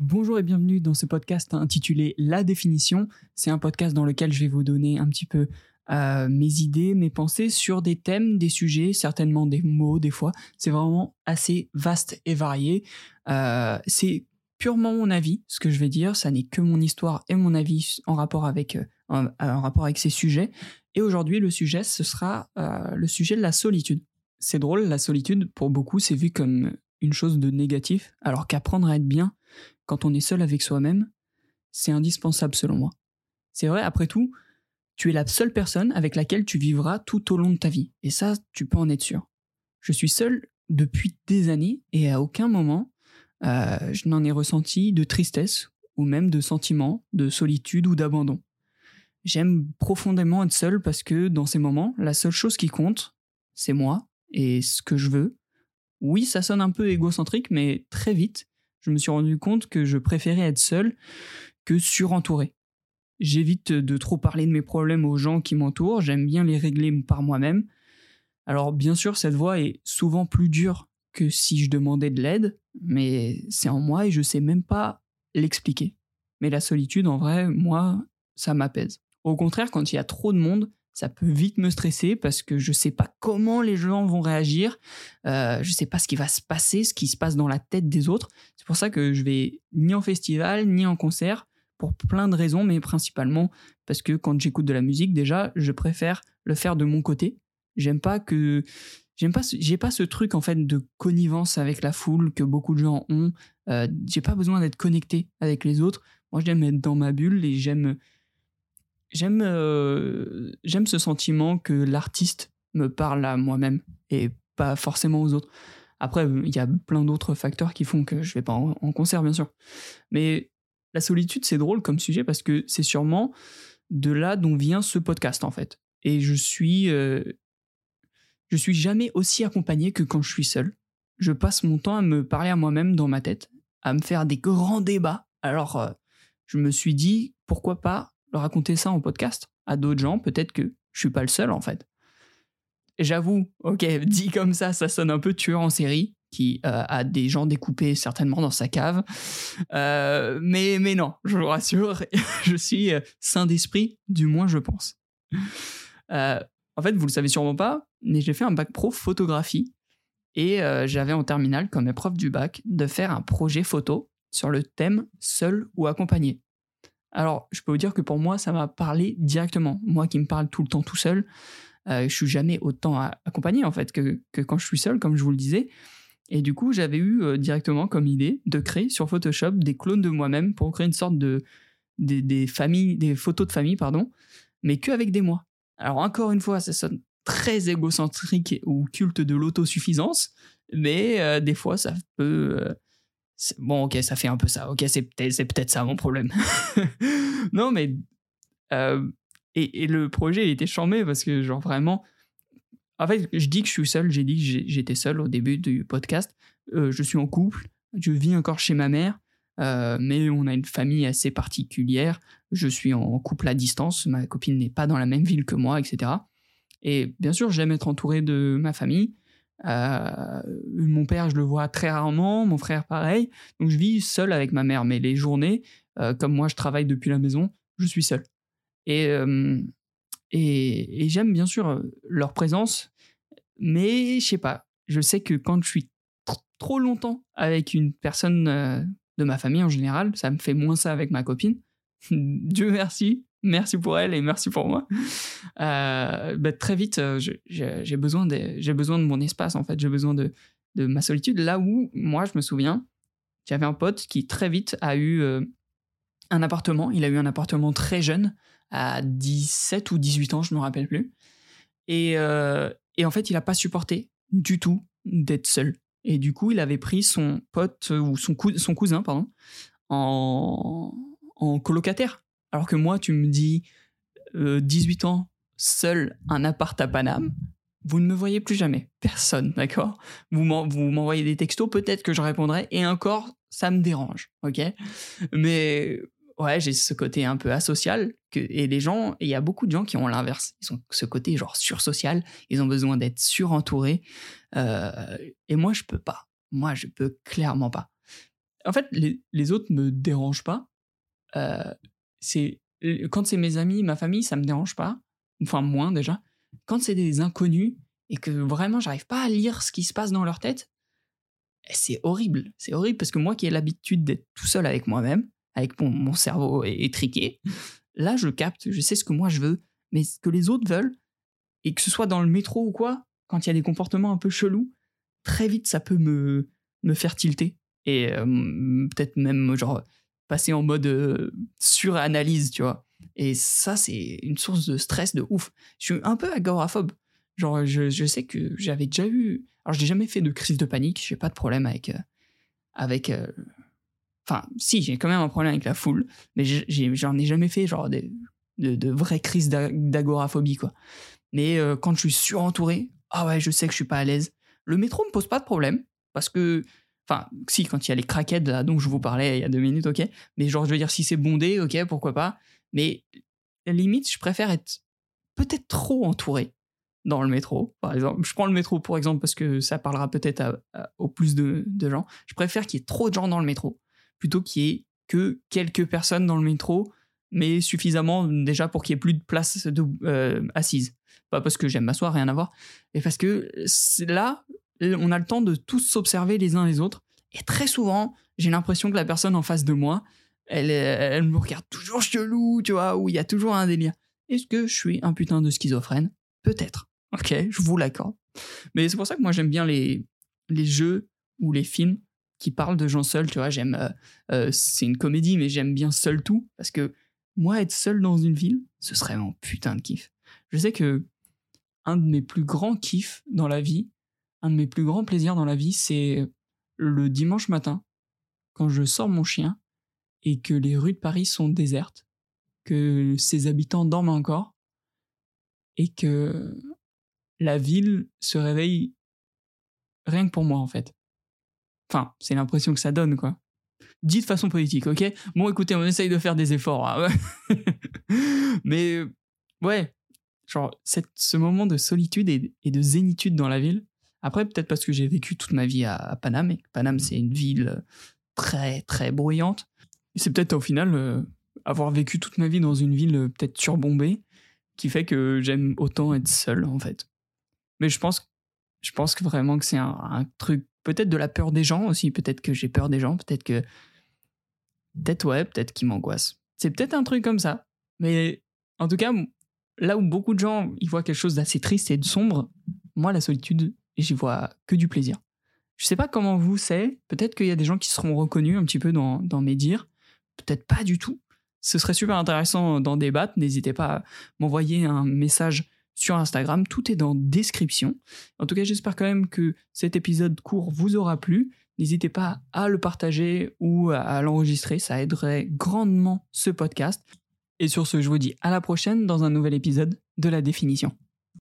Bonjour et bienvenue dans ce podcast intitulé La définition. C'est un podcast dans lequel je vais vous donner un petit peu euh, mes idées, mes pensées sur des thèmes, des sujets, certainement des mots des fois. C'est vraiment assez vaste et varié. Euh, c'est purement mon avis, ce que je vais dire. Ça n'est que mon histoire et mon avis en rapport avec, euh, en, rapport avec ces sujets. Et aujourd'hui, le sujet, ce sera le sujet de la solitude. C'est drôle, la solitude, pour beaucoup, c'est vu comme une chose de négatif, alors qu'apprendre à être bien quand on est seul avec soi-même, c'est indispensable selon moi. C'est vrai, après tout, tu es la seule personne avec laquelle tu vivras tout au long de ta vie. Et ça, tu peux en être sûr. Je suis seul depuis des années et à aucun moment euh, je n'en ai ressenti de tristesse ou même de sentiment de solitude ou d'abandon. J'aime profondément être seul parce que dans ces moments, la seule chose qui compte, c'est moi et ce que je veux. Oui, ça sonne un peu égocentrique, mais très vite, je me suis rendu compte que je préférais être seul que surentouré. J'évite de trop parler de mes problèmes aux gens qui m'entourent, j'aime bien les régler par moi-même. Alors bien sûr, cette voie est souvent plus dure que si je demandais de l'aide, mais c'est en moi et je sais même pas l'expliquer. Mais la solitude, en vrai, moi, ça m'apaise. Au contraire, quand il y a trop de monde, ça peut vite me stresser parce que je sais pas comment les gens vont réagir, euh, je sais pas ce qui va se passer, ce qui se passe dans la tête des autres. C'est pour ça que je vais ni en festival ni en concert pour plein de raisons, mais principalement parce que quand j'écoute de la musique, déjà, je préfère le faire de mon côté. J'aime pas que j'aime pas j'ai pas ce truc en fait de connivence avec la foule que beaucoup de gens ont. Euh, j'ai pas besoin d'être connecté avec les autres. Moi, j'aime être dans ma bulle et j'aime j'aime euh, j'aime ce sentiment que l'artiste me parle à moi-même et pas forcément aux autres. Après, il y a plein d'autres facteurs qui font que je vais pas en, concert, bien sûr. Mais la solitude, c'est drôle comme sujet parce que c'est sûrement de là dont vient ce podcast en fait. Et je suis, euh, je suis jamais aussi accompagné que quand je suis seul. Je passe mon temps à me parler à moi-même dans ma tête, à me faire des grands débats. Alors, euh, je me suis dit pourquoi pas raconter ça en podcast à d'autres gens. Peut-être que je suis pas le seul en fait. J'avoue, ok, dit comme ça, ça sonne un peu tueur en série qui euh, a des gens découpés certainement dans sa cave. Euh, mais, mais non, je vous rassure, je suis euh, sain d'esprit, du moins je pense. en fait, vous le savez sûrement pas, mais j'ai fait un bac pro photographie et j'avais en terminale comme épreuve du bac de faire un projet photo sur le thème seul ou accompagné. Alors, je peux vous dire que pour moi, ça m'a parlé directement. Moi qui me parle tout le temps tout seul, je suis jamais autant accompagné en fait que, quand je suis seul, comme je vous le disais. Et du coup, j'avais eu euh, directement comme idée de créer sur Photoshop des clones de moi-même pour créer une sorte de des, familles, des photos de famille, pardon, mais que avec des moi. Alors encore une fois, ça sonne très égocentrique ou culte de l'autosuffisance, mais euh, des fois, ça peut. Euh, bon, ok, ça fait un peu ça. Ok, c'est peut-être peut-être ça mon problème. non, mais et, et, le projet était charmé parce que genre vraiment en fait, je dis que je suis seul, j'ai dit que j'étais seul au début du podcast. Euh, je suis en couple, je vis encore chez ma mère, euh, mais on a une famille assez particulière. Je suis en couple à distance, ma copine n'est pas dans la même ville que moi, etc. Et bien sûr, j'aime être entouré de ma famille. Euh, mon père, je le vois très rarement, mon frère pareil. Donc je vis seul avec ma mère, mais les journées, comme moi je travaille depuis la maison, je suis seul. Et et, j'aime bien sûr euh, leur présence, mais je sais pas. Je sais que quand je suis trop longtemps avec une personne euh, de ma famille en général, ça me fait moins ça avec ma copine. Dieu merci, merci pour elle et merci pour moi. Euh, bah, très vite, j'ai besoin, de, besoin de mon espace en fait, j'ai besoin de, de, ma solitude. Là où, moi, je me souviens, j'avais un pote qui très vite a eu un appartement. Il a eu un appartement très jeune à 17 ou 18 ans, je ne me rappelle plus. Et, euh, et en fait, il n'a pas supporté du tout d'être seul. Et du coup, il avait pris son pote ou son, son cousin pardon, en colocataire. Alors que moi, tu me dis 18 euh, ans, seul, un appart à Paname, vous ne me voyez plus jamais. Personne, d'accord? Vous m'envoyez des textos, peut-être que je répondrai, et encore, ça me dérange, ok? Mais ouais, j'ai ce côté un peu asocial. Et les gens, il y a beaucoup de gens qui ont l'inverse. Ils ont ce côté genre sursocial. Ils ont besoin d'être surentourés. Euh, et moi, je peux pas. Moi, je peux clairement pas. en fait, les, les autres me dérangent pas. Euh, c'est quand c'est mes amis, ma famille, ça me dérange pas. Enfin, moins déjà. Quand c'est des inconnus et que vraiment j'arrive pas à lire ce qui se passe dans leur tête, eh, c'est horrible. C'est horrible parce que moi qui ai l'habitude d'être tout seul avec moi-même, avec mon, mon cerveau étriqué, là je capte, je sais ce que moi je veux, mais ce que les autres veulent, et que ce soit dans le métro ou quoi, quand il y a des comportements un peu chelous, très vite ça peut me, me faire tilter. Et euh, peut-être même genre passer en mode euh, suranalyse, tu vois. Et ça, c'est une source de stress de ouf. Je suis un peu agoraphobe. Genre, je, je sais que j'avais déjà eu. Alors, je n'ai jamais fait de crise de panique. J'ai pas de problème avec. Euh, avec euh, Enfin, si, j'ai quand même un problème avec la foule. Mais j'en ai, jamais fait, genre, des, de, de vraies crises d'agoraphobie, quoi. Mais euh, quand je suis surentouré, ah ouais, je sais que je suis pas à l'aise. Le métro me pose pas de problème. Parce que Enfin, si, quand il y a les craquettes là, dont je vous parlais il y a deux minutes, ok. Mais genre, je veux dire, si c'est bondé, ok, pourquoi pas. Mais limite, je préfère être peut-être trop entouré dans le métro, par exemple. Je prends le métro, pour exemple, parce que ça parlera peut-être au plus de, gens. Je préfère qu'il y ait trop de gens dans le métro, plutôt qu'il y ait que quelques personnes dans le métro, mais suffisamment déjà pour qu'il y ait plus de place de, euh, assise. Pas parce que j'aime m'asseoir, rien à voir, mais parce que là, on a le temps de tous s'observer les uns les autres. Et très souvent, j'ai l'impression que la personne en face de moi, elle, elle me regarde toujours chelou, tu vois, où il y a toujours un délire. Est-ce que je suis un putain de schizophrène? Peut-être. Ok, je vous l'accorde. Mais c'est pour ça que moi j'aime bien les, les jeux ou les films qui parlent de gens seuls, tu vois, j'aime... Euh, euh, c'est une comédie, mais j'aime bien seul tout, parce que moi, être seul dans une ville, ce serait mon putain de kiff. Je sais que un de mes plus grands kiffs dans la vie, un de mes plus grands plaisirs dans la vie, c'est le dimanche matin, quand je sors mon chien et que les rues de Paris sont désertes, que ses habitants dorment encore et que la ville se réveille rien que pour moi en fait. Enfin, c'est l'impression que ça donne quoi. Dit de façon politique, ok? Bon, écoutez, on essaye de faire des efforts. Hein. Mais ouais, genre ce moment de solitude et, de zénitude dans la ville, après, peut-être parce que j'ai vécu toute ma vie à, Paname, et Paname, c'est une ville très, très bruyante. C'est peut-être au final euh, avoir vécu toute ma vie dans une ville euh, peut-être surbombée qui fait que j'aime autant être seul, en fait. Mais je pense, je pense que vraiment que c'est un, truc, peut-être de la peur des gens aussi, peut-être que j'ai peur des gens, peut-être que. Peut-être ouais, peut-être qu'ils m'angoissent. C'est peut-être un truc comme ça. Mais en tout cas, là où beaucoup de gens ils voient quelque chose d'assez triste et de sombre, moi, la solitude, et j'y vois que du plaisir. Je sais pas comment vous c'est, peut-être qu'il y a des gens qui seront reconnus un petit peu dans, dans mes dires, peut-être pas du tout. Ce serait super intéressant d'en débattre, n'hésitez pas à m'envoyer un message sur Instagram, tout est dans description. En tout cas, j'espère quand même que cet épisode court vous aura plu. N'hésitez pas à le partager ou à l'enregistrer, ça aiderait grandement ce podcast. Et sur ce, je vous dis à la prochaine dans un nouvel épisode de la définition.